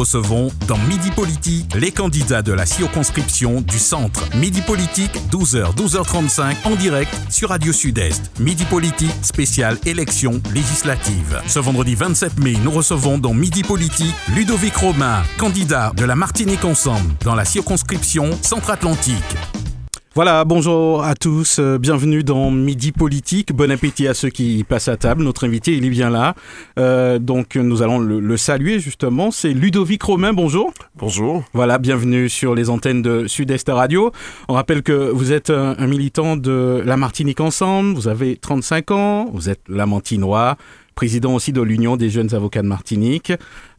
Recevons dans Midi Politique les candidats de la circonscription du centre. Midi Politique, 12h, 12h35 en direct sur Radio Sud-Est. Midi Politique, spéciale élection législative. Ce vendredi 27 mai, nous recevons dans Midi Politique Ludovic Romain, candidat de la Martinique Ensemble dans la circonscription centre-atlantique. Voilà, bonjour à tous, euh, bienvenue dans Midi Politique. Bon appétit à ceux qui passent à table. Notre invité, il est bien là. Euh, donc, nous allons le, saluer justement. C'est Ludovic Romain, bonjour. Bonjour. Voilà, bienvenue sur les antennes de Sud-Est Radio. On rappelle que vous êtes un, un militant de la Martinique Ensemble, vous avez 35 ans, vous êtes lamantinois, président aussi de l'Union des jeunes avocats de Martinique,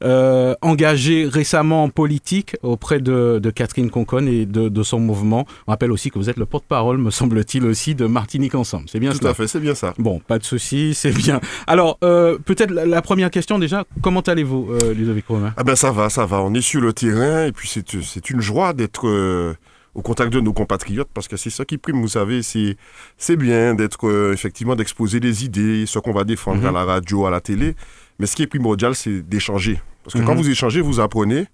euh, engagé récemment en politique auprès de, Catherine Conconne et de, son mouvement. On rappelle aussi que vous êtes le porte-parole, me semble-t-il aussi, de Martinique Ensemble. C'est bien Tout à fait, c'est bien ça. Bon, pas de souci, c'est bien. Alors, euh, peut-être la, première question déjà, comment allez-vous, euh, Ludovic Romain? Ah ben ça va, ça va. On est sur le terrain et puis c'est une joie d'être euh, au contact de nos compatriotes, parce que c'est ça qui prime, vous savez, c'est bien d'être, euh, effectivement, d'exposer des idées, ce qu'on va défendre à mhm. la radio, à la télé, mais ce qui est primordial, c'est d'échanger. Parce que quand mhm. vous échangez, vous apprenez,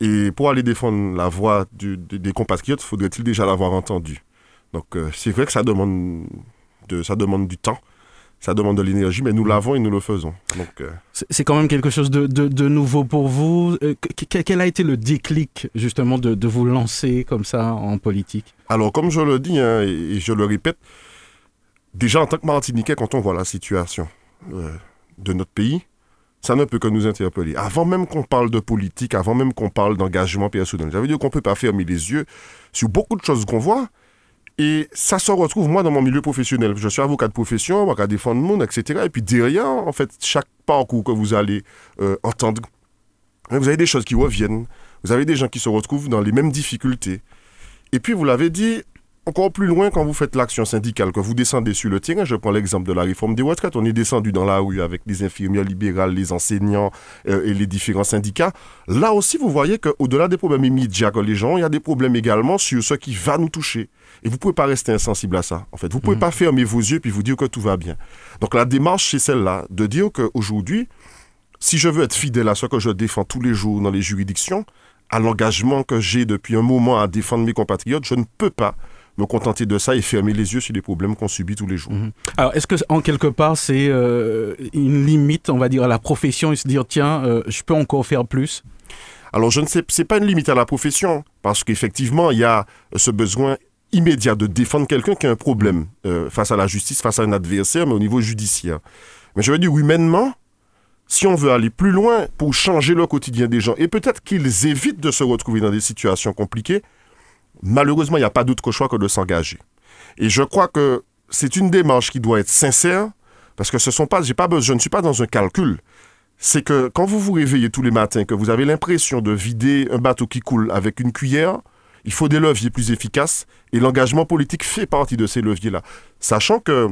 et pour aller défendre la voix des compatriotes, faudrait-il déjà l'avoir entendu? Donc euh, c'est vrai que ça demande, de, ça demande du temps, ça demande de l'énergie, mais nous l'avons et nous le faisons. Donc, euh, C'est quand même quelque chose de, de, nouveau pour vous. Euh, quel a été le déclic justement de, de, vous lancer comme ça en politique? Alors, comme je le dis hein, et je le répète, déjà en tant que Martiniquais, quand on voit la situation euh, de notre pays, ça ne peut que nous interpeller. Avant même qu'on parle de politique, avant même qu'on parle d'engagement personnel, ça veut dire qu'on ne peut pas fermer les yeux sur beaucoup de choses qu'on voit et ça se retrouve, moi, dans mon milieu professionnel. Je suis avocat de profession, avocat défendre le monde, etc. Et puis derrière, en fait, chaque parcours que vous allez euh, entendre, vous avez des choses qui reviennent. Vous avez des gens qui se retrouvent dans les mêmes difficultés. Et puis, vous l'avez dit, encore plus loin quand vous faites l'action syndicale, que vous descendez sur le terrain, je prends l'exemple de la réforme des retraites, on est descendu dans la rue avec les infirmières libérales, les enseignants euh, et les différents syndicats. Là aussi, vous voyez qu'au-delà des problèmes immédiats que les gens, il y a des problèmes également sur ce qui va nous toucher. Et vous ne pouvez pas rester insensible à ça. En fait, vous ne pouvez mhm. pas fermer vos yeux puis vous dire que tout va bien. Donc la démarche, c'est celle-là, de dire qu'aujourd'hui, si je veux être fidèle à ce que je défends tous les jours dans les juridictions, à l'engagement que j'ai depuis un moment à défendre mes compatriotes, je ne peux pas me contenter de ça et fermer les yeux sur les problèmes qu'on subit tous les jours. Mhm. Alors, est-ce que en quelque part, c'est euh, une limite, on va dire, à la profession et se dire, tiens, euh, je peux encore faire plus? Alors, je ne sais, c'est pas une limite à la profession, parce qu'effectivement, il y a ce besoin immédiat de défendre quelqu'un qui a un problème euh, face à la justice, face à un adversaire, mais au niveau judiciaire. Mais je veux dire, humainement, si on veut aller plus loin pour changer le quotidien des gens, et peut-être qu'ils évitent de se retrouver dans des situations compliquées, malheureusement, il n'y a pas d'autre choix que de s'engager. Et je crois que c'est une démarche qui doit être sincère, parce que ce sont pas, j'ai pas besoin, je ne suis pas dans un calcul. C'est que quand vous vous réveillez tous les matins, que vous avez l'impression de vider un bateau qui coule avec une cuillère, il faut des leviers plus efficaces et l'engagement politique fait partie de ces leviers-là. Sachant que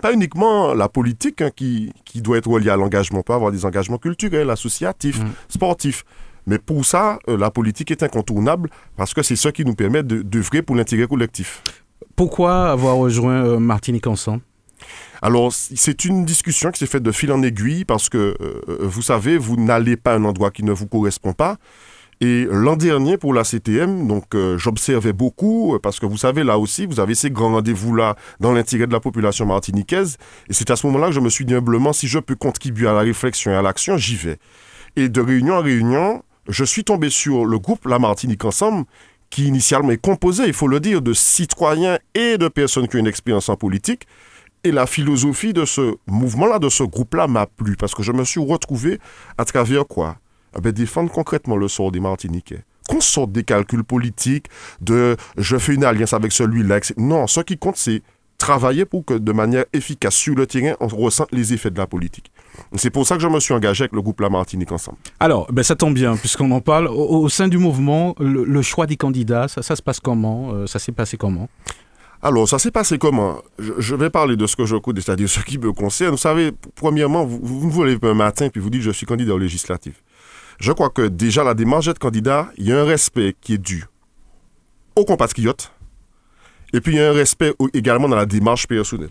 pas uniquement la politique hein, qui, qui, doit être reliée à l'engagement, on peut avoir des engagements culturels, associatifs, mm. sportifs. Mais pour ça, euh, la politique est incontournable parce que c'est ce qui nous permet d'œuvrer pour l'intérêt collectif. Pourquoi avoir rejoint euh, Martinique Ensemble? Alors, c'est une discussion qui s'est faite de fil en aiguille parce que, euh, vous savez, vous n'allez pas à un endroit qui ne vous correspond pas. Et l'an dernier, pour la CTM, donc euh, j'observais beaucoup, parce que vous savez, là aussi, vous avez ces grands rendez-vous-là dans l'intérêt de la population martiniquaise. Et c'est à ce moment-là que je me suis dit humblement, si je peux contribuer à la réflexion et à l'action, j'y vais. Et de réunion en réunion, je suis tombé sur le groupe La Martinique Ensemble, qui initialement est composé, il faut le dire, de citoyens et de personnes qui ont une expérience en politique. Et la philosophie de ce mouvement-là, de ce groupe-là, m'a plu, parce que je me suis retrouvé à travers quoi? Eh ben, défendre concrètement le sort des Martiniquais. Qu'on sorte des calculs politiques, de je fais une alliance avec celui-là. Non, ce qui compte, c'est travailler pour que de manière efficace sur le terrain, on ressente les effets de la politique. C'est pour ça que je me suis engagé avec le groupe La Martinique ensemble. Alors, ben ça tombe bien, puisqu'on en parle. Au, sein du mouvement, le, choix des candidats, ça, ça se passe comment euh, Ça s'est passé comment? Alors, ça s'est passé comment? Je, vais parler de ce que je connais, c'est-à-dire ce qui me concerne. Vous savez, premièrement, vous, vous vous levez un matin puis vous dites je suis candidat au législatif je crois que déjà la démarche d'être candidat, il y a un respect qui est dû aux compatriotes, et puis il y a un respect également dans la démarche personnelle.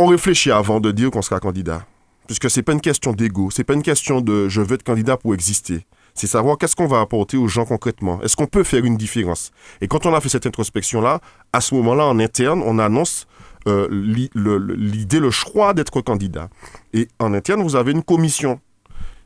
On réfléchit avant de dire qu'on sera candidat. puisque c'est pas une question d'ego, c'est pas une question de je veux être candidat pour exister. C'est savoir qu'est-ce qu'on va apporter aux gens concrètement. Est-ce qu'on peut faire une différence? Et quand on a fait cette introspection-là, à ce moment-là, en interne, on annonce euh, l'idée, le choix d'être candidat. Et en interne, vous avez une commission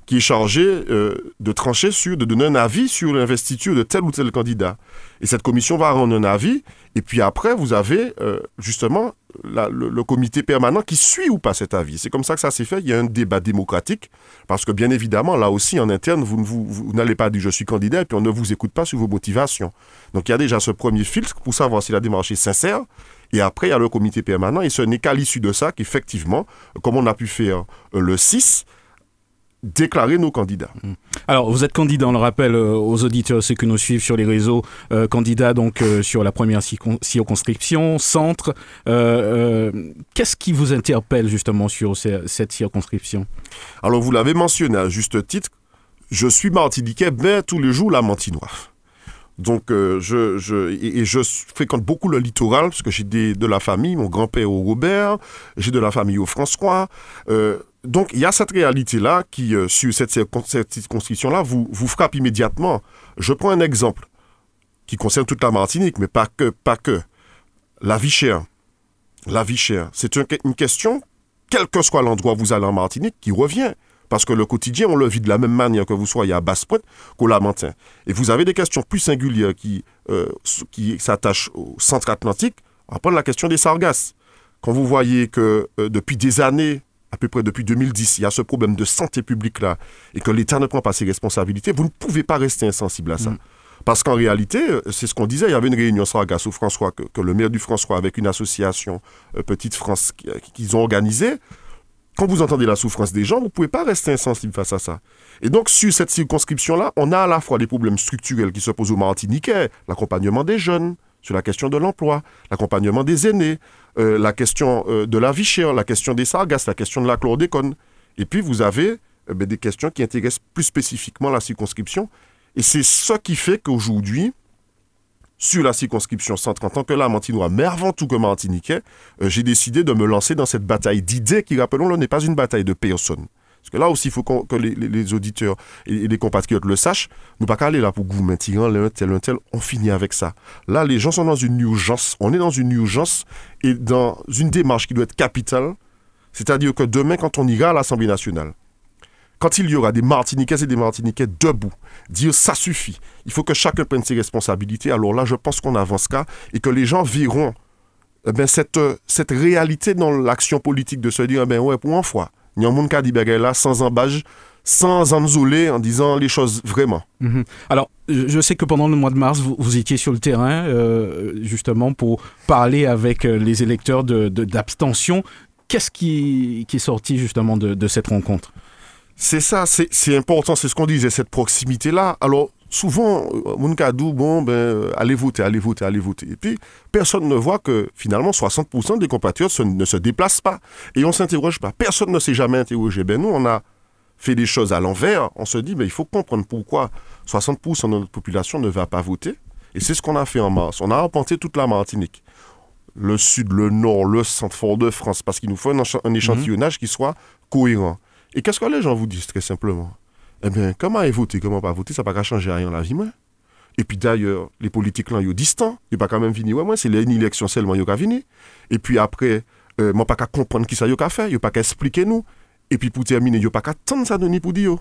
qui est chargée euh, de trancher sur, de donner un avis sur l'investiture de tel ou tel candidat. Et cette commission va rendre un avis, et puis après, vous avez euh, justement le, comité permanent qui suit ou pas cet avis. C'est comme ça que ça s'est fait. Il y a un débat démocratique, parce que bien évidemment, là aussi, en interne, vous, vous, vous n'allez pas dire je suis candidat, et puis on ne vous écoute pas sur vos motivations. Donc il y a déjà ce premier filtre pour savoir si la démarche est sincère, et après, il y a le comité permanent, et ce n'est qu'à l'issue de ça qu'effectivement, comme on a pu faire euh, le 6, déclarer nos candidats. Mmh. Alors, vous êtes candidat, on le rappelle euh, aux auditeurs, ceux qui nous suivent sur les réseaux, euh, candidat donc sur la première circonscription, centre. Qu'est-ce qui vous interpelle justement sur cette circonscription? Alors, vous l'avez mentionné à juste titre, je suis martiniquais, mais tous les jours la mantinoire. Donc, euh, je, je, et, je fréquente beaucoup le littoral parce que j'ai de la famille, mon grand-père au Robert, j'ai de la famille au François. Euh, donc, il y a cette réalité-là qui, euh, sur cette, cette circonscription-là, vous, vous frappe immédiatement. Je prends un exemple qui concerne toute la Martinique, mais pas que. Pas que. La vie chère. La vie chère. C'est une question, quel que soit l'endroit où vous allez en Martinique, qui revient. Parce que le quotidien, on le vit de la même manière que vous soyez à Basse-Pointe qu'au Lamentin. Et vous avez des questions plus singulières qui, euh, qui s'attachent au centre atlantique. On va prendre la question des sargasses. Quand vous voyez que euh, depuis des années, à peu près depuis 2010, il y a ce problème de santé publique là, et que l'État ne prend pas ses responsabilités, vous ne pouvez pas rester insensible à ça. Mm. Parce qu'en réalité, euh, c'est ce qu'on disait, il y avait une réunion Sargasse au François, que, le maire du François, avec une association Petite France, qu'ils ont organisée, quand vous entendez la souffrance des gens, vous ne pouvez pas rester insensible face à ça. Et donc, sur cette circonscription-là, on a à la fois des problèmes structurels qui se posent aux Martiniquais, l'accompagnement des jeunes, sur la question de l'emploi, l'accompagnement des aînés, euh, la question euh, de la vie chère, la question des sargasses, la question de la chlordécone. Et puis, vous avez euh, ben, des questions qui intéressent plus spécifiquement la circonscription. Et c'est ce qui fait qu'aujourd'hui, sur la circonscription centre en tant que Lamantinois, mais avant tout que Martiniquais, euh, j'ai décidé de me lancer dans cette bataille d'idées qui, rappelons-le, n'est pas une bataille de personnes. Parce que là aussi, il faut que les, auditeurs et, les compatriotes le sachent. Nous pas qu'à aller là pour gouverner l'un tel, un tel. On finit avec ça. Là, les gens sont dans une urgence. On est dans une urgence et dans une démarche qui doit être capitale. C'est-à-dire que demain, quand on ira à l'Assemblée nationale, quand il y aura des Martiniquais et des Martiniquais debout, dire ça suffit, il faut que chacun prenne ses responsabilités, alors là, je pense qu'on avancera et que les gens verront eh ben, cette, cette réalité dans l'action politique de se dire, eh ben ouais, pour une fois, il a un monde qui a là sans embâche, sans enzoler en disant les choses vraiment. Mhm. Alors, je sais que pendant le mois de mars, vous, étiez sur le terrain, euh, justement, pour parler avec euh, les électeurs d'abstention. De, Qu'est-ce qui, qui, est sorti, justement, de cette rencontre? C'est ça, c'est important, c'est ce qu'on disait, cette proximité-là. Alors, souvent, euh, mon cadou, bon, ben, euh, allez voter, allez voter, allez voter. Et puis, personne ne voit que finalement, 60% des compatriotes ne se déplacent pas. Et on s'interroge pas. Personne ne s'est jamais interrogé. Ben, nous, on a fait des choses à l'envers. On se dit, ben, il faut comprendre pourquoi 60% de notre population ne va pas voter. Et c'est ce qu'on a fait en mars. On a arpenté toute la Martinique. Le sud, le nord, le centre, Fort-de-France, parce qu'il nous faut un, échantillonnage qui soit cohérent. Et qu'est-ce que les gens vous disent très simplement? Eh bien, comment voter, comment pas voter, ça ne va pas changer rien dans la vie, moi. Et puis d'ailleurs, les politiques là, ils sont distants. Ils pas quand même venir. Ouais, moi, c'est une élection seulement, ils venir. Et puis après, euh, moi, pas qu'à comprendre qui ça y a fait, ils pas qu'à expliquer nous. Et puis pour terminer, ils pas qu'à attendre ça donner pour dire.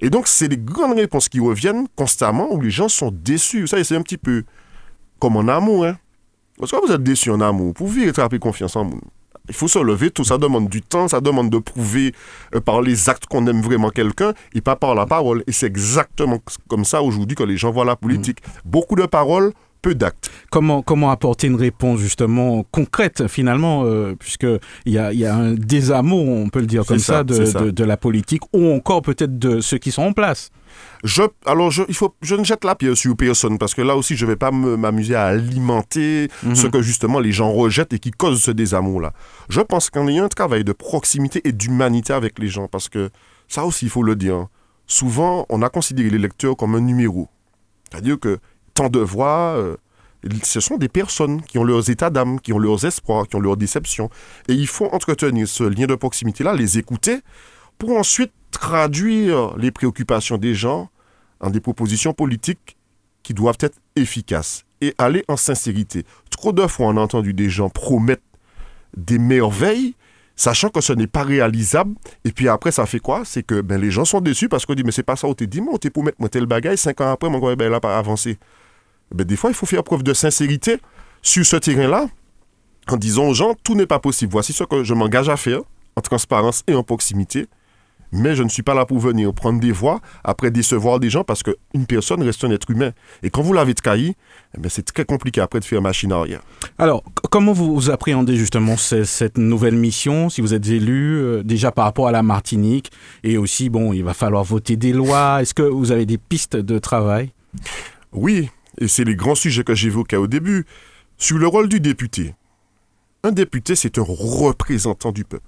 Et donc, c'est des grandes réponses qui reviennent constamment où les gens sont déçus. Ça, c'est un petit peu comme en amour. Hein. Parce que vous êtes déçus en amour, pour vivre et confiance en vous. Il faut se lever, tout ça demande du temps, ça demande de prouver euh, par les actes qu'on aime vraiment quelqu'un et pas par la parole. Et c'est exactement comme ça aujourd'hui que les gens voient la politique. Mm. Beaucoup de paroles, peu d'actes. Comment, comment apporter une réponse justement concrète finalement, euh, puisqu'il y a, y a un désamour, on peut le dire comme ça, de, de, la politique, ou encore peut-être de ceux qui sont en place je, alors, je, il faut, je ne jette la pierre sur personne parce que là aussi, je ne vais pas m'amuser à alimenter mhm. ce que justement les gens rejettent et qui cause ce désamour-là. Je pense qu'il y a un travail de proximité et d'humanité avec les gens parce que ça aussi, il faut le dire. Souvent, on a considéré les lecteurs comme un numéro. C'est-à-dire que tant de voix, euh, ce sont des personnes qui ont leurs états d'âme, qui ont leurs espoirs, qui ont leurs déceptions. Et il faut entretenir ce lien de proximité-là, les écouter, pour ensuite traduire les préoccupations des gens en des propositions politiques qui doivent être efficaces et aller en sincérité. Trop de fois, on a entendu des gens promettre des merveilles, sachant que ce n'est pas réalisable. Et puis après, ça fait quoi? C'est que ben, les gens sont déçus parce qu'on dit, mais c'est pas ça, on t'a dit, mais on t'est pour mettre tel bagage, cinq ans après, mon gars, ben, là, pas avancé. Ben, des fois, il faut faire preuve de sincérité sur ce terrain-là, en disant aux gens, tout n'est pas possible. Voici ce que je m'engage à faire, en transparence et en proximité mais je ne suis pas là pour venir prendre des voix après décevoir des gens parce qu'une personne reste un être humain. Et quand vous l'avez trahi, eh c'est très compliqué après de faire machine arrière. Alors, comment vous, appréhendez justement cette nouvelle mission, si vous êtes élu, euh, déjà par rapport à la Martinique, et aussi, bon, il va falloir voter des lois. Est-ce que vous avez des pistes de travail? Oui, et c'est les grands sujets que j'évoquais au début. Sur le rôle du député. Un député, c'est un représentant du peuple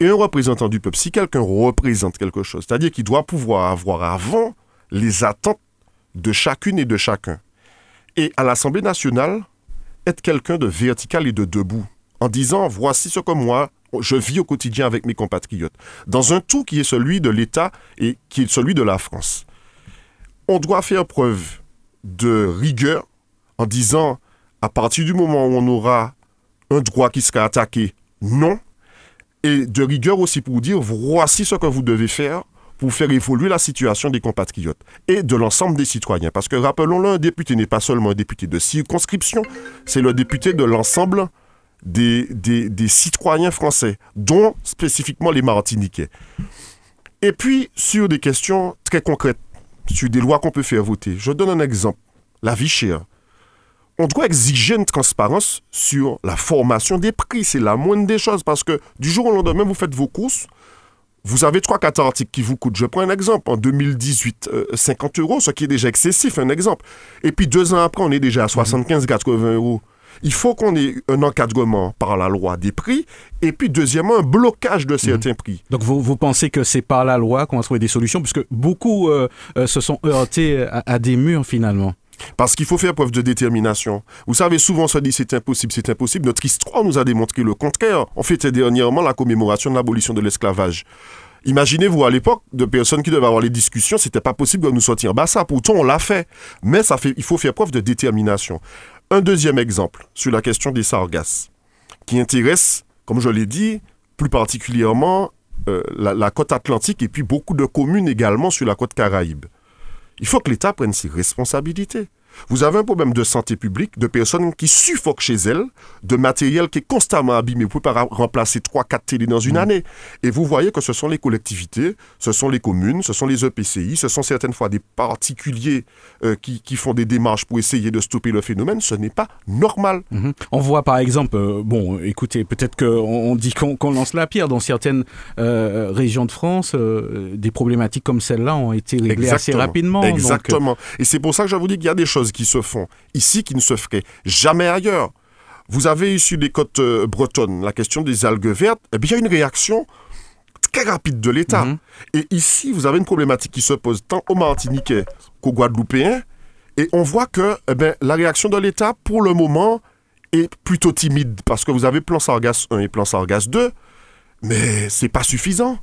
et un représentant du peuple, si quelqu'un représente quelque chose, c'est-à-dire qu'il doit pouvoir avoir avant les attentes de chacune et de chacun, et à l'Assemblée nationale, être quelqu'un de vertical et de debout, en disant, voici ce que moi, je vis au quotidien avec mes compatriotes, dans un tout qui est celui de l'État et qui est celui de la France. On doit faire preuve de rigueur en disant, à partir du moment où on aura un droit qui sera attaqué, non, et de rigueur aussi pour dire voici ce que vous devez faire pour faire évoluer la situation des compatriotes et de l'ensemble des citoyens. Parce que rappelons-le, un député n'est pas seulement un député de circonscription, c'est le député de l'ensemble des, citoyens français, dont spécifiquement les Martiniquais. Et puis, sur des questions très concrètes, sur des lois qu'on peut faire voter. Je donne un exemple. La vie chère on doit exiger une transparence sur la formation des prix. C'est la moindre des choses parce que du jour au lendemain, vous faites vos courses, vous avez 3-4 articles qui vous coûtent. Je prends un exemple. En 2018, 50 euh, euros, ce qui est déjà excessif, un exemple. Et puis deux ans après, on est déjà à 75-80 euros. Il faut qu'on ait un encadrement par la loi des prix et puis deuxièmement un blocage de certains mhm. prix. Donc vous, pensez que c'est par la loi qu'on va trouver des solutions puisque beaucoup euh, euh, se sont heurtés à des murs finalement parce qu'il faut faire preuve de détermination. Vous savez, souvent on se dit c'est impossible, c'est impossible. Notre histoire nous a démontré le contraire. On fêtait dernièrement la commémoration de l'abolition de l'esclavage. Imaginez-vous à l'époque de personnes qui devaient avoir les discussions, c'était pas possible de nous sortir. Bah ça, pourtant on l'a fait. Mais ça fait, il faut faire preuve de détermination. Un deuxième exemple sur la question des sargasses, qui intéresse, comme je l'ai dit, plus particulièrement euh, la côte atlantique et puis beaucoup de communes également sur la côte caraïbe. Il faut que l'État prenne ses responsabilités. Vous avez un problème de santé publique, de personnes qui suffoquent chez elles, de matériel qui est constamment abîmé. Vous ne pouvez pas remplacer 3-4 télés dans une mm. année. Et vous voyez que ce sont les collectivités, ce sont les communes, ce sont les EPCI, ce sont certaines fois des particuliers euh, qui, font des démarches pour essayer de stopper le phénomène. Ce n'est pas normal. Mm-hmm. On voit par exemple, euh, bon, écoutez, peut-être qu'on dit qu'on lance la pierre dans certaines euh, régions de France, des problématiques comme celle-là ont été réglées assez rapidement. Exactement. Et c'est pour ça que je vous dis qu'il y a des choses qui se font ici qui ne se feraient jamais ailleurs. Vous avez ici des côtes euh, bretonnes, la question des algues vertes, eh bien, il y a une réaction très rapide de l'État. Mhm. Et ici, vous avez une problématique qui se pose tant aux Martiniquais qu'aux Guadeloupéens. Et on voit que eh bien, la réaction de l'État, pour le moment, est plutôt timide. Parce que vous avez plan Sargas 1 et plan Sargas 2. Mais c'est pas suffisant.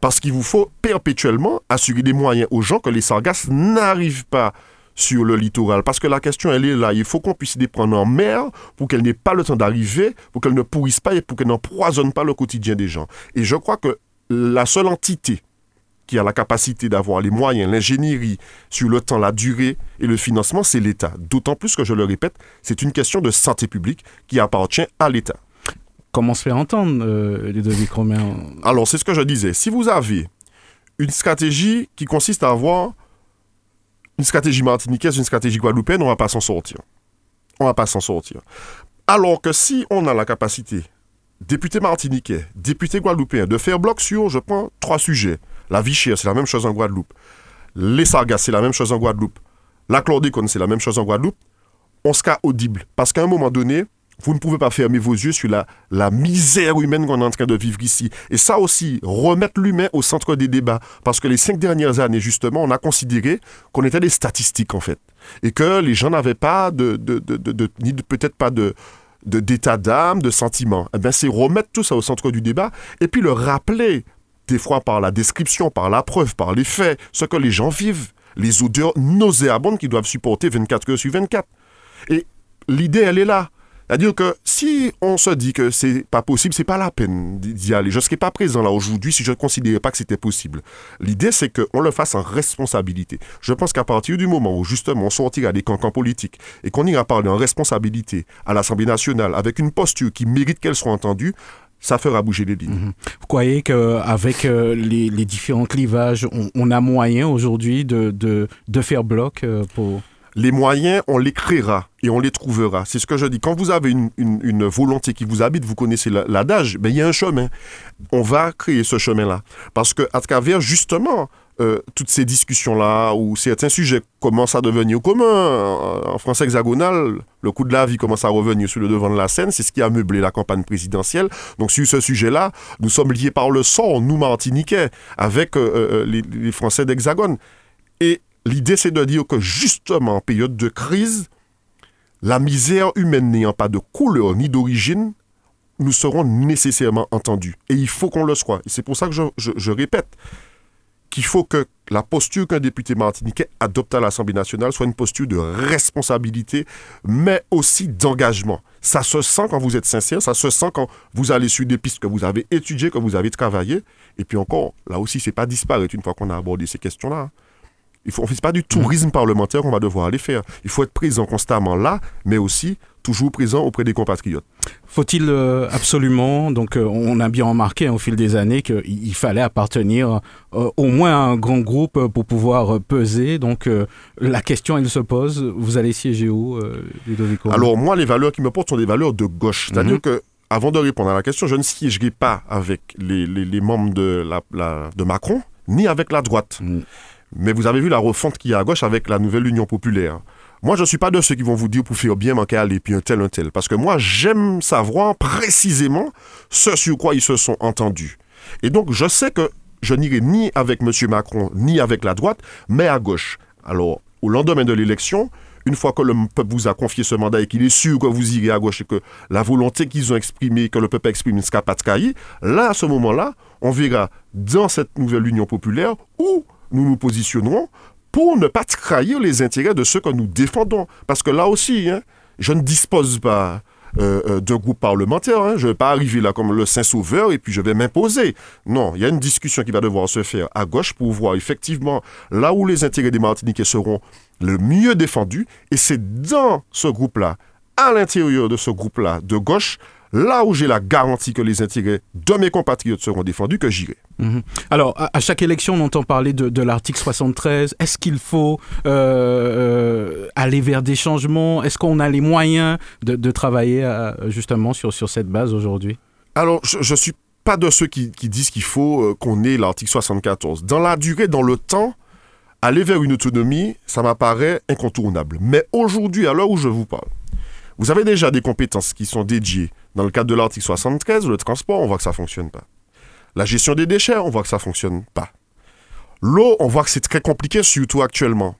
Parce qu'il vous faut perpétuellement assurer des moyens aux gens que les sargasses n'arrivent pas sur le littoral. Parce que la question, elle est là. Il faut qu'on puisse les prendre en mer pour qu'elles n'aient pas le temps d'arriver, pour qu'elles ne pourrissent pas et pour qu'elles n'empoisonnent pas le quotidien des gens. Et je crois que la seule entité qui a la capacité d'avoir les moyens, l'ingénierie sur le temps, la durée et le financement, c'est l'État. D'autant plus que, je le répète, c'est une question de santé publique qui appartient à l'État. Comment se faire entendre, euh, les deux Romain? Alors, c'est ce que je disais. Si vous avez une stratégie qui consiste à avoir une stratégie martiniquaise, une stratégie guadeloupéenne, on va pas s'en sortir. On va pas s'en sortir. Alors que si on a la capacité, député martiniquais, député guadeloupéen, de faire bloc sur, je prends trois sujets. La vie chère, c'est la même chose en Guadeloupe. Les sargasses, c'est la même chose en Guadeloupe. La chlordécone, c'est la même chose en Guadeloupe. On sera audible. Parce qu'à un moment donné, vous ne pouvez pas fermer vos yeux sur la, la misère humaine qu'on est en train de vivre ici. Et ça aussi, remettre l'humain au centre des débats. Parce que les cinq dernières années, justement, on a considéré qu'on était des statistiques, en fait. Et que les gens n'avaient pas de, de, de, ni peut-être pas de d'état d'âme, de sentiments. Eh bien, c'est remettre tout ça au centre du débat et puis le rappeler, des fois par la description, par la preuve, par les faits, ce que les gens vivent, les odeurs nauséabondes qu'ils doivent supporter 24 heures sur 24. Et l'idée, elle est là. C'est-à-dire que si on se dit que c'est pas possible, c'est pas la peine d'y aller. Je ne serais pas présent là aujourd'hui si je ne considérais pas que c'était possible. L'idée, c'est qu'on le fasse en responsabilité. Je pense qu'à partir du moment où justement on sortira des cancans politiques et qu'on ira parler en responsabilité à l'Assemblée nationale avec une posture qui mérite qu'elle soit entendue, ça fera bouger les lignes. Mhm. Vous croyez qu'avec euh, les, différents clivages, on, a moyen aujourd'hui de, de, faire bloc euh, pour... Les moyens, on les créera et on les trouvera. C'est ce que je dis. Quand vous avez une, volonté qui vous habite, vous connaissez l'adage, ben, il y a un chemin. On va créer ce chemin-là. Parce que à travers justement euh, toutes ces discussions-là, où certains sujets commencent à devenir communs, en France hexagonale, le coût de la vie commence à revenir sur le devant de la scène, c'est ce qui a meublé la campagne présidentielle. Donc sur ce sujet-là, nous sommes liés par le sang, nous Martiniquais, avec euh, euh, les, les Français d'hexagone. Et l'idée, c'est de dire que justement, en période de crise, la misère humaine n'ayant pas de couleur ni d'origine, nous serons nécessairement entendus. Et il faut qu'on le soit. Et c'est pour ça que je répète, qu'il faut que la posture qu'un député martiniquais adopte à l'Assemblée nationale soit une posture de responsabilité, mais aussi d'engagement. Ça se sent quand vous êtes sincère, ça se sent quand vous allez sur des pistes que vous avez étudiées, que vous avez travaillées. Et puis encore, là aussi, c'est pas disparaître une fois qu'on a abordé ces questions-là. Il faut, on ne fait pas du tourisme parlementaire qu'on va devoir aller faire. Il faut être présent constamment là, mais aussi toujours présent auprès des compatriotes. Faut-il euh, absolument, donc euh, on a bien remarqué hein, au fil des années qu'il fallait appartenir euh, au moins à un grand groupe pour pouvoir peser. Donc la question, elle se pose, vous allez siéger où, Ludovico? Alors moi, les valeurs qui me portent sont des valeurs de gauche. C'est-à-dire mhm. que avant de répondre à la question, je ne siégerai pas avec les, les, membres de, la, de Macron, ni avec la droite. Mhm. Mais vous avez vu la refonte qu'il y a à gauche avec la nouvelle Union populaire. Moi, je ne suis pas de ceux qui vont vous dire pour faire bien manquer aller, puis un tel, un tel. Parce que moi, j'aime savoir précisément ce sur quoi ils se sont entendus. Et donc, je sais que je n'irai ni avec M. Macron, ni avec la droite, mais à gauche. Alors, au lendemain de l'élection, une fois que le peuple vous a confié ce mandat et qu'il est sûr que vous irez à gauche et que la volonté qu'ils ont exprimée, que le peuple exprime ne sera pas de là, à ce moment-là, on verra dans cette nouvelle union populaire où nous nous positionnerons pour ne pas trahir les intérêts de ceux que nous défendons. Parce que là aussi, hein, je ne dispose pas euh, euh, d'un groupe parlementaire. Hein. Je ne vais pas arriver là comme le Saint-Sauveur et puis je vais m'imposer. Non, il y a une discussion qui va devoir se faire à gauche pour voir effectivement là où les intérêts des Martiniquais seront le mieux défendus. Et c'est dans ce groupe-là, à l'intérieur de ce groupe-là de gauche, là où j'ai la garantie que les intérêts de mes compatriotes seront défendus, que j'irai. Mhm. Alors, à, chaque élection, on entend parler de, l'article 73. Est-ce qu'il faut euh, euh, aller vers des changements? Est-ce qu'on a les moyens de, travailler euh, justement sur, sur cette base aujourd'hui? Alors, je ne suis pas de ceux qui, disent qu'il faut qu'on ait l'article 74. Dans la durée, dans le temps, aller vers une autonomie, ça m'apparaît incontournable. Mais aujourd'hui, à l'heure où je vous parle, vous avez déjà des compétences qui sont dédiées. Dans le cadre de l'article 73, le transport, on voit que ça ne fonctionne pas. La gestion des déchets, on voit que ça ne fonctionne pas. L'eau, on voit que c'est très compliqué, surtout actuellement.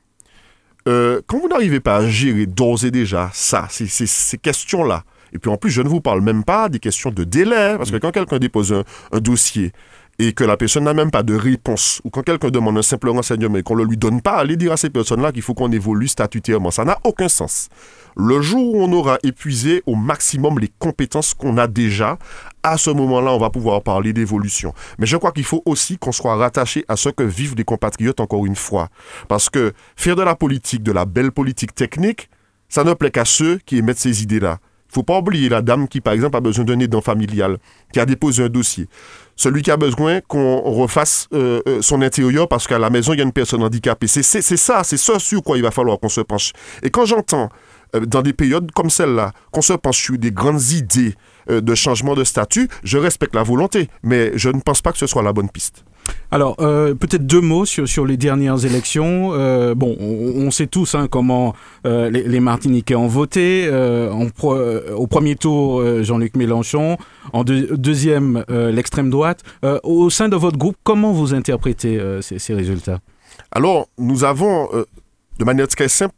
Euh, quand vous n'arrivez pas à gérer d'ores et déjà ça, ces questions-là, et puis en plus, je ne vous parle même pas des questions de délai, parce que quand quelqu'un dépose un, dossier et que la personne n'a même pas de réponse, ou quand quelqu'un demande un simple renseignement et qu'on ne le lui donne pas, allez dire à ces personnes-là qu'il faut qu'on évolue statutairement. Ça n'a aucun sens. Le jour où on aura épuisé au maximum les compétences qu'on a déjà, à ce moment-là, on va pouvoir parler d'évolution. Mais je crois qu'il faut aussi qu'on soit rattaché à ce que vivent les compatriotes encore une fois. Parce que faire de la politique, de la belle politique technique, ça ne plaît qu'à ceux qui émettent ces idées-là. Il faut pas oublier la dame qui, par exemple, a besoin d'un aidant familial, qui a déposé un dossier. Celui qui a besoin qu'on refasse euh, euh, son intérieur parce qu'à la maison, il y a une personne handicapée. C'est ça, c'est ça sur quoi il va falloir qu'on se penche. Et quand j'entends dans des périodes comme celle-là, qu'on se penche sur des grandes idées euh, de changement de statut, je respecte la volonté, mais je ne pense pas que ce soit la bonne piste. Alors, euh, peut-être deux mots sur, sur les dernières élections. Euh, bon, on, sait tous hein, comment euh, les, Martiniquais ont voté. En au premier tour, Jean-Luc Mélenchon. En deuxième, l'extrême droite. au sein de votre groupe, comment vous interprétez ces, ces, résultats? Alors, nous avons, de manière très simple,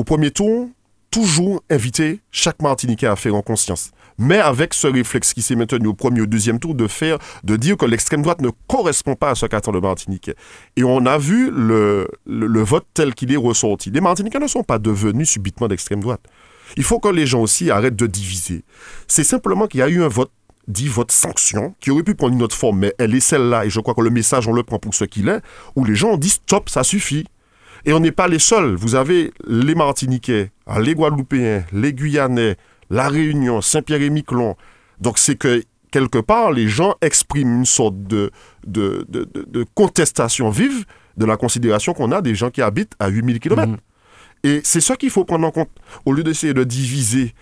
au premier tour, toujours invité chaque Martiniquais à faire en conscience mais avec ce réflexe qui s'est maintenu au premier ou deuxième tour de faire, de dire que l'extrême droite ne correspond pas à ce qu'attend le Martiniquais. Et on a vu le, le, vote tel qu'il est ressorti. Les Martiniquais ne sont pas devenus subitement d'extrême droite. Il faut que les gens aussi arrêtent de diviser. C'est simplement qu'il y a eu un vote dit vote sanction, qui aurait pu prendre une autre forme, mais elle est celle-là, et je crois que le message, on le prend pour ce qu'il est, où les gens dit stop, ça suffit. Et on n'est pas les seuls. Vous avez les Martiniquais, les Guadeloupéens, les Guyanais, la Réunion, Saint-Pierre et Miquelon. Donc c'est que quelque part, les gens expriment une sorte de, de, contestation vive de la considération qu'on a des gens qui habitent à 8000 km. Mhm. Et c'est ça qu'il faut prendre en compte. Au lieu d'essayer de diviser,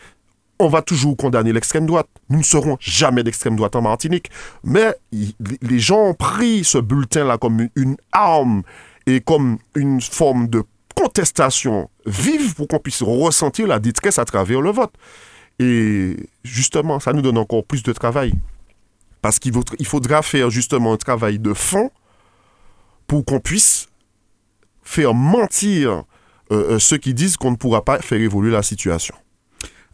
on va toujours condamner l'extrême droite. Nous ne serons jamais d'extrême droite en Martinique. Mais les gens ont pris ce bulletin-là comme une arme et comme une forme de contestation vive pour qu'on puisse ressentir la détresse à travers le vote. Et justement, ça nous donne encore plus de travail. Parce qu'il faudra faire justement un travail de fond pour qu'on puisse faire mentir euh, euh, ceux qui disent qu'on ne pourra pas faire évoluer la situation.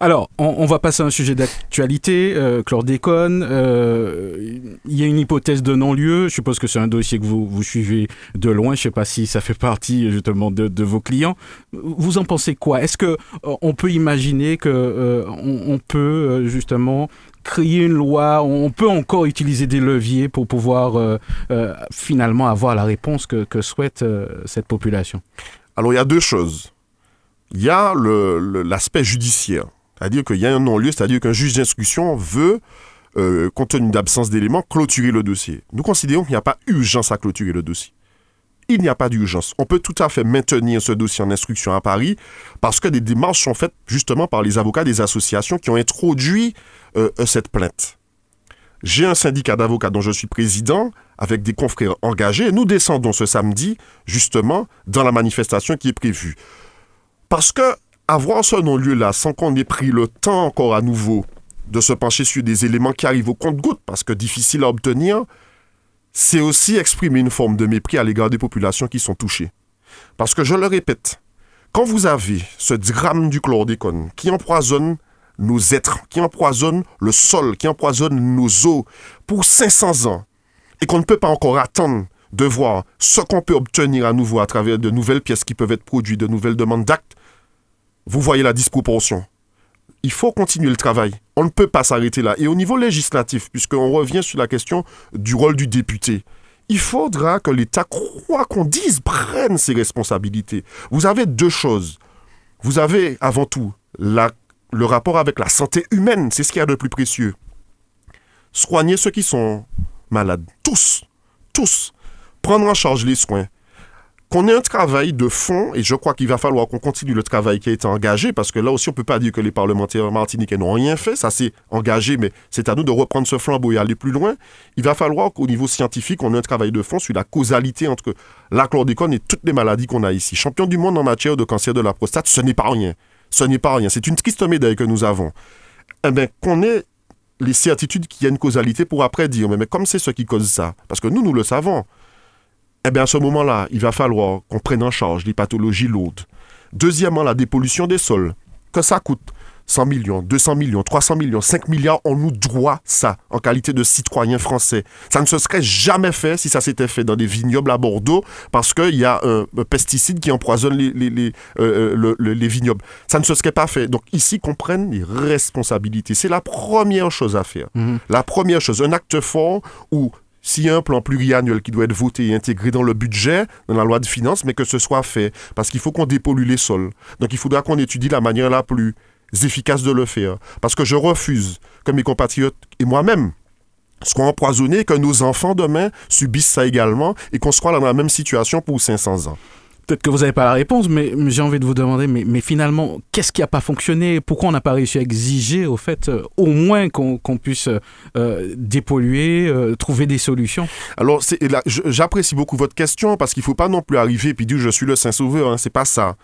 Alors, on, va passer à un sujet d'actualité, euh, chlordécone. Euh, il y a une hypothèse de non-lieu. Je suppose que c'est un dossier que vous, vous suivez de loin. Je ne sais pas si ça fait partie justement de, vos clients. Vous en pensez quoi? Est-ce que euh, on peut imaginer que on, peut justement créer une loi On peut encore utiliser des leviers pour pouvoir finalement avoir la réponse que souhaite cette population? Alors, il y a deux choses. Il y a l'aspect judiciaire. C'est-à-dire qu'il y a un non-lieu, c'est-à-dire qu'un juge d'instruction veut, euh, compte tenu d'absence d'éléments, clôturer le dossier. Nous considérons qu'il n'y a pas urgence à clôturer le dossier. Il n'y a pas d'urgence. On peut tout à fait maintenir ce dossier en instruction à Paris parce que des démarches sont faites justement par les avocats des associations qui ont introduit euh, euh, cette plainte. J'ai un syndicat d'avocats dont je suis président avec des confrères engagés nous descendons ce samedi justement dans la manifestation qui est prévue. Parce que avoir ce non-lieu-là sans qu'on ait pris le temps encore à nouveau de se pencher sur des éléments qui arrivent au compte-goutte, parce que difficile à obtenir, c'est aussi exprimer une forme de mépris à l'égard des populations qui sont touchées. Parce que je le répète, quand vous avez ce drame du chlordécone qui empoisonne nos êtres, qui empoisonne le sol, qui empoisonne nos eaux pour 500 ans, et qu'on ne peut pas encore attendre de voir ce qu'on peut obtenir à nouveau à travers de nouvelles pièces qui peuvent être produites, de nouvelles demandes d'actes, vous voyez la disproportion. Il faut continuer le travail. On ne peut pas s'arrêter là. Et au niveau législatif, puisqu'on revient sur la question du rôle du député, il faudra que l'État, quoi qu'on dise, prenne ses responsabilités. Vous avez deux choses. Vous avez avant tout le rapport avec la santé humaine, c'est ce qu'il y a de plus précieux. Soigner ceux qui sont malades, tous, tous. Prendre en charge les soins, qu'on ait un travail de fond, et je crois qu'il va falloir qu'on continue le travail qui a été engagé, parce que là aussi, on ne peut pas dire que les parlementaires martiniquais n'ont rien fait, ça s'est engagé, mais c'est à nous de reprendre ce flambeau et aller plus loin. Il va falloir qu'au niveau scientifique, on ait un travail de fond sur la causalité entre la chlordécone et toutes les maladies qu'on a ici. Champion du monde en matière de cancer de la prostate, ce n'est pas rien. Ce n'est pas rien. C'est une triste médaille que nous avons. Eh bien, qu'on ait les certitudes qu'il y a une causalité pour après dire, mais, mais comme c'est ce qui cause ça, parce que nous, nous le savons eh bien à ce moment-là, il va falloir qu'on prenne en charge les pathologies lourdes. Deuxièmement, la dépollution des sols. Que ça coûte 100 millions, 200 millions, 300 millions, 5 milliards, on nous doit ça en qualité de citoyens français. Ça ne se serait jamais fait si ça s'était fait dans des vignobles à Bordeaux parce qu'il y a un, pesticide qui empoisonne les, les, euh, euh, les, vignobles. Ça ne se serait pas fait. Donc ici, qu'on prenne les responsabilités. C'est la première chose à faire. Mhm. La première chose, un acte fort où s'il y a un plan pluriannuel qui doit être voté et intégré dans le budget, dans la loi de finances, mais que ce soit fait. Parce qu'il faut qu'on dépollue les sols. Donc il faudra qu'on étudie la manière la plus efficace de le faire. Parce que je refuse que mes compatriotes et moi-même soient empoisonnés, que nos enfants demain subissent ça également et qu'on soit dans la même situation pour 500 ans. Peut-être que vous n'avez pas la réponse, mais j'ai envie de vous demander, mais, finalement, qu'est-ce qui n'a pas fonctionné? Pourquoi on n'a pas réussi à exiger, au fait, euh, au moins qu'on puisse euh, dépolluer, euh, trouver des solutions? Alors, j'apprécie beaucoup votre question, parce qu'il ne faut pas non plus arriver et puis dire je suis le Saint-Sauveur, hein, c'est pas ça.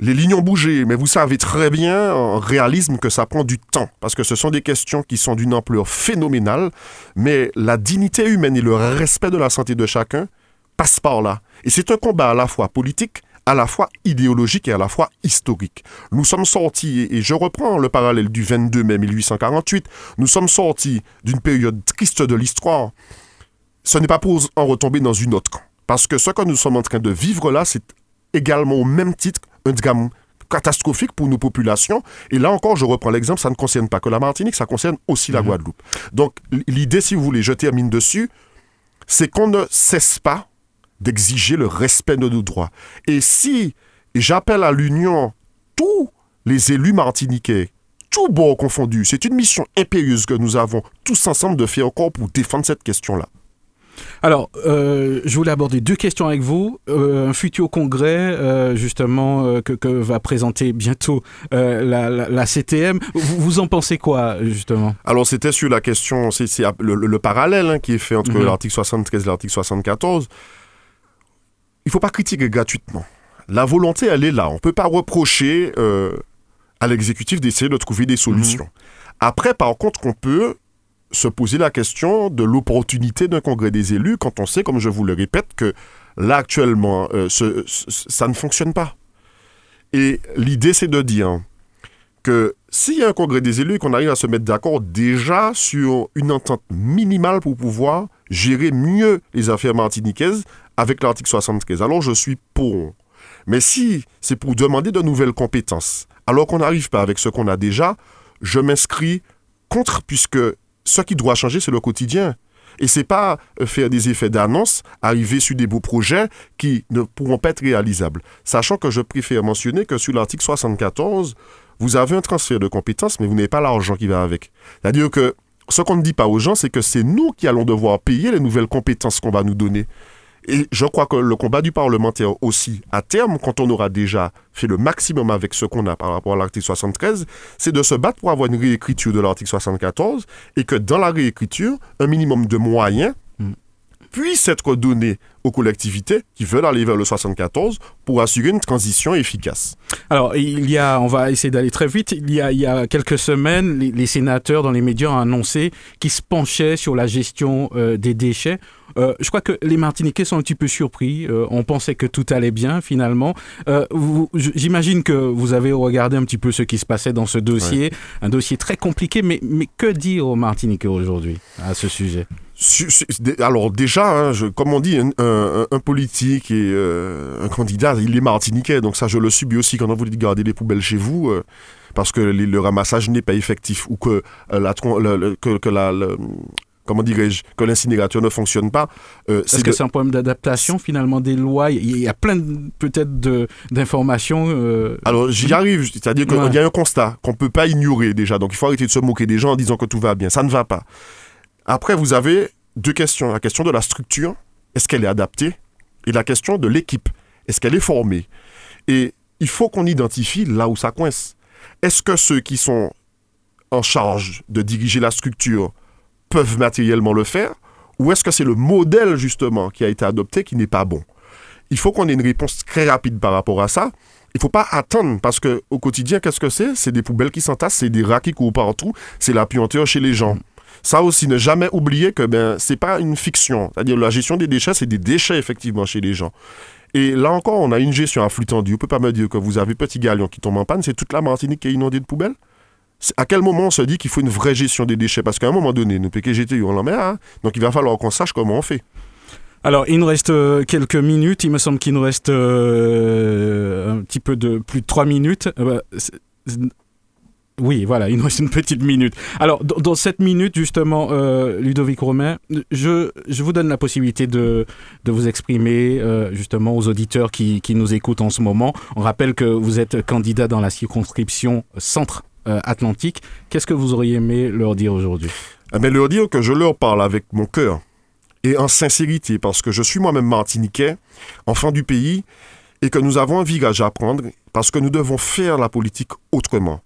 Les lignes ont bougé, mais vous savez très bien en réalisme que ça prend du temps, parce que ce sont des questions qui sont d'une ampleur phénoménale, mais la dignité humaine et le respect de la santé de chacun passe par là. Et c'est un combat à la fois politique, à la fois idéologique et à la fois historique. Nous sommes sortis, et je reprends le parallèle du 22 mai 1848, nous sommes sortis d'une période triste de l'histoire. Ce n'est pas pour en retomber dans une autre. Parce que ce que nous sommes en train de vivre là, c'est également au même titre un drame catastrophique pour nos populations. Et là encore, je reprends l'exemple, ça ne concerne pas que la Martinique, ça concerne aussi la mhm. Guadeloupe. Donc l'idée, si vous voulez, je termine dessus, c'est qu'on ne cesse pas d'exiger le respect de nos droits. Et si j'appelle à l'union tous les élus martiniquais, tous bords confondus, c'est une mission impérieuse que nous avons tous ensemble de faire encore pour défendre cette question-là. Alors, euh, je voulais aborder deux questions avec vous. Euh, un futur congrès, euh, justement, que, va présenter bientôt la, CTM. Vous, en pensez quoi, justement? Alors, c'était sur la question, c'est le, parallèle hein, qui est fait entre mhm. l'article 73 et l'article 74 il ne faut pas critiquer gratuitement. La volonté, elle est là. On ne peut pas reprocher euh, à l'exécutif d'essayer de trouver des solutions. Mhm. Après, par contre, on peut se poser la question de l'opportunité d'un congrès des élus quand on sait, comme je vous le répète, que là, actuellement, euh, ça ne fonctionne pas. Et l'idée, c'est de dire que s'il y a un congrès des élus et qu'on arrive à se mettre d'accord déjà sur une entente minimale pour pouvoir gérer mieux les affaires martiniquaises avec l'article 73. Alors je suis pour. Mais si c'est pour demander de nouvelles compétences, alors qu'on n'arrive pas avec ce qu'on a déjà, je m'inscris contre, puisque ce qui doit changer, c'est le quotidien. Et c'est pas euh, faire des effets d'annonce, arriver sur des beaux projets qui ne pourront pas être réalisables. Sachant que je préfère mentionner que sur l'article 74, vous avez un transfert de compétences, mais vous n'avez pas l'argent qui va avec. C'est-à-dire que ce qu'on ne dit pas aux gens, c'est que c'est nous qui allons devoir payer les nouvelles compétences qu'on va nous donner. Et je crois que le combat du parlementaire aussi, à terme, quand on aura déjà fait le maximum avec ce qu'on a par rapport à l'article 73, c'est de se battre pour avoir une réécriture de l'article 74 et que dans la réécriture, un minimum de moyens puisse être donné aux collectivités qui veulent aller vers le 74 pour assurer une transition efficace. Alors, il y a, on va essayer d'aller très vite, il y a, il y a quelques semaines, les, sénateurs dans les médias ont annoncé qu'ils se penchaient sur la gestion euh, des déchets. Euh, je crois que les Martiniquais sont un petit peu surpris. Euh, on pensait que tout allait bien finalement. J'imagine que vous avez regardé un petit peu ce qui se passait dans ce dossier, un dossier très compliqué, mais, mais que dire aux Martiniquais aujourd'hui à ce sujet? Alors déjà, hein, comme on dit, un, politique et euh, un candidat, il est martiniquais, donc ça je le subis aussi quand on vous dit de garder les poubelles chez vous, euh, parce que le, ramassage n'est pas effectif ou que euh, la, que, la, comment dirais-je, que l'incinérateur ne fonctionne pas. Est-ce que c'est un problème d'adaptation finalement des lois Il y a plein peut-être d'informations. Alors j'y arrive, c'est-à-dire qu'il y a un constat qu'on ne peut pas ignorer déjà, donc il faut arrêter de se moquer des gens en disant que tout va bien. Ça ne va pas. Après, vous avez deux questions. La question de la structure, est-ce qu'elle est adaptée? Et la question de l'équipe, est-ce qu'elle est formée? Et il faut qu'on identifie là où ça coince. Est-ce que ceux qui sont en charge de diriger la structure peuvent matériellement le faire? Ou est-ce que c'est le modèle justement qui a été adopté qui n'est pas bon? Il faut qu'on ait une réponse très rapide par rapport à ça. Il ne faut pas attendre parce que au quotidien, qu'est-ce que c'est? C'est des poubelles qui s'entassent, c'est des rats qui courent partout, c'est la puanteur chez les gens. Ça aussi, ne jamais oublier que ben, c'est pas une fiction. C'est-à-dire la gestion des déchets, c'est des déchets effectivement chez les gens. Et là encore, on a une gestion à flux tendu. Vous ne pouvez pas me dire que vous avez petit galion qui tombe en panne, c'est toute la Martinique qui est inondée de poubelles à quel moment on se dit qu'il faut une vraie gestion des déchets? Parce qu'à un moment donné, nous PKGTU, on en met un. Donc il va falloir qu'on sache comment on fait. Alors, il nous reste euh, quelques minutes. Il me semble qu'il nous reste euh, un petit peu de plus de trois minutes. Euh, bah, oui, voilà, il nous reste une petite minute. Alors, dans, cette minute, justement, euh, Ludovic Romain, je, je, vous donne la possibilité de, de vous exprimer, euh, justement, aux auditeurs qui, qui, nous écoutent en ce moment. On rappelle que vous êtes candidat dans la circonscription Centre-Atlantique. Qu'est-ce que vous auriez aimé leur dire aujourd'hui? Eh Leur dire que je leur parle avec mon cœur et en sincérité, parce que je suis moi-même martiniquais, enfant du pays, et que nous avons un virage à prendre, parce que nous devons faire la politique autrement.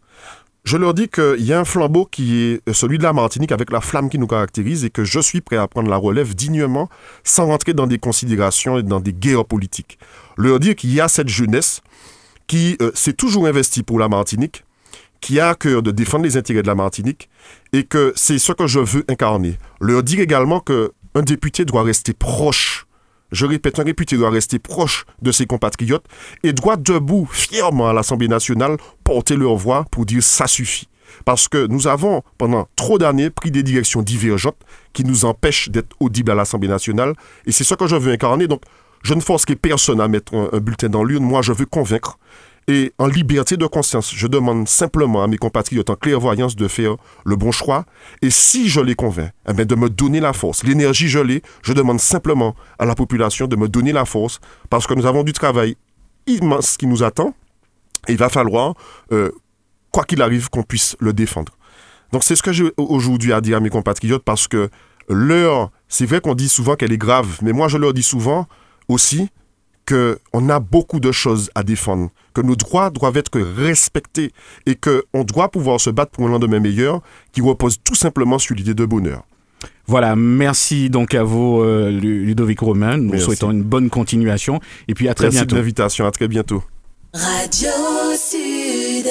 Je leur dis qu'il y a un flambeau qui est celui de la Martinique avec la flamme qui nous caractérise et que je suis prêt à prendre la relève dignement sans rentrer dans des considérations et dans des guerres politiques. Leur dire qu'il y a cette jeunesse qui euh, s'est toujours investie pour la Martinique, qui a à cœur de défendre les intérêts de la Martinique et que c'est ce que je veux incarner. Leur dire également qu'un député doit rester proche je répète, un député doit rester proche de ses compatriotes et doit debout fièrement à l'Assemblée nationale porter leur voix pour dire ça suffit. Parce que nous avons, pendant trop d'années, pris des directions divergentes qui nous empêchent d'être audibles à l'Assemblée nationale. Et c'est ce que je veux incarner. Donc, je ne force personne à mettre un, un bulletin dans l'urne. Moi, je veux convaincre et en liberté de conscience, je demande simplement à mes compatriotes en clairvoyance de faire le bon choix. Et si je les convainc, eh de me donner la force. L'énergie, je l'ai. Je demande simplement à la population de me donner la force parce que nous avons du travail immense qui nous attend. Il va falloir, euh, quoi qu'il arrive, qu'on puisse le défendre. Donc c'est ce que j'ai aujourd'hui à dire à mes compatriotes parce que l'heure, c'est vrai qu'on dit souvent qu'elle est grave, mais moi je leur dis souvent aussi, qu'on a beaucoup de choses à défendre, que nos droits doivent être respectés et qu'on doit pouvoir se battre pour un lendemain meilleur qui repose tout simplement sur l'idée de bonheur. Voilà, merci donc à vous, euh, Ludovic Romain. Nous souhaitons une bonne continuation et puis à très bientôt. Merci de l'invitation, à très bientôt. Radio Sud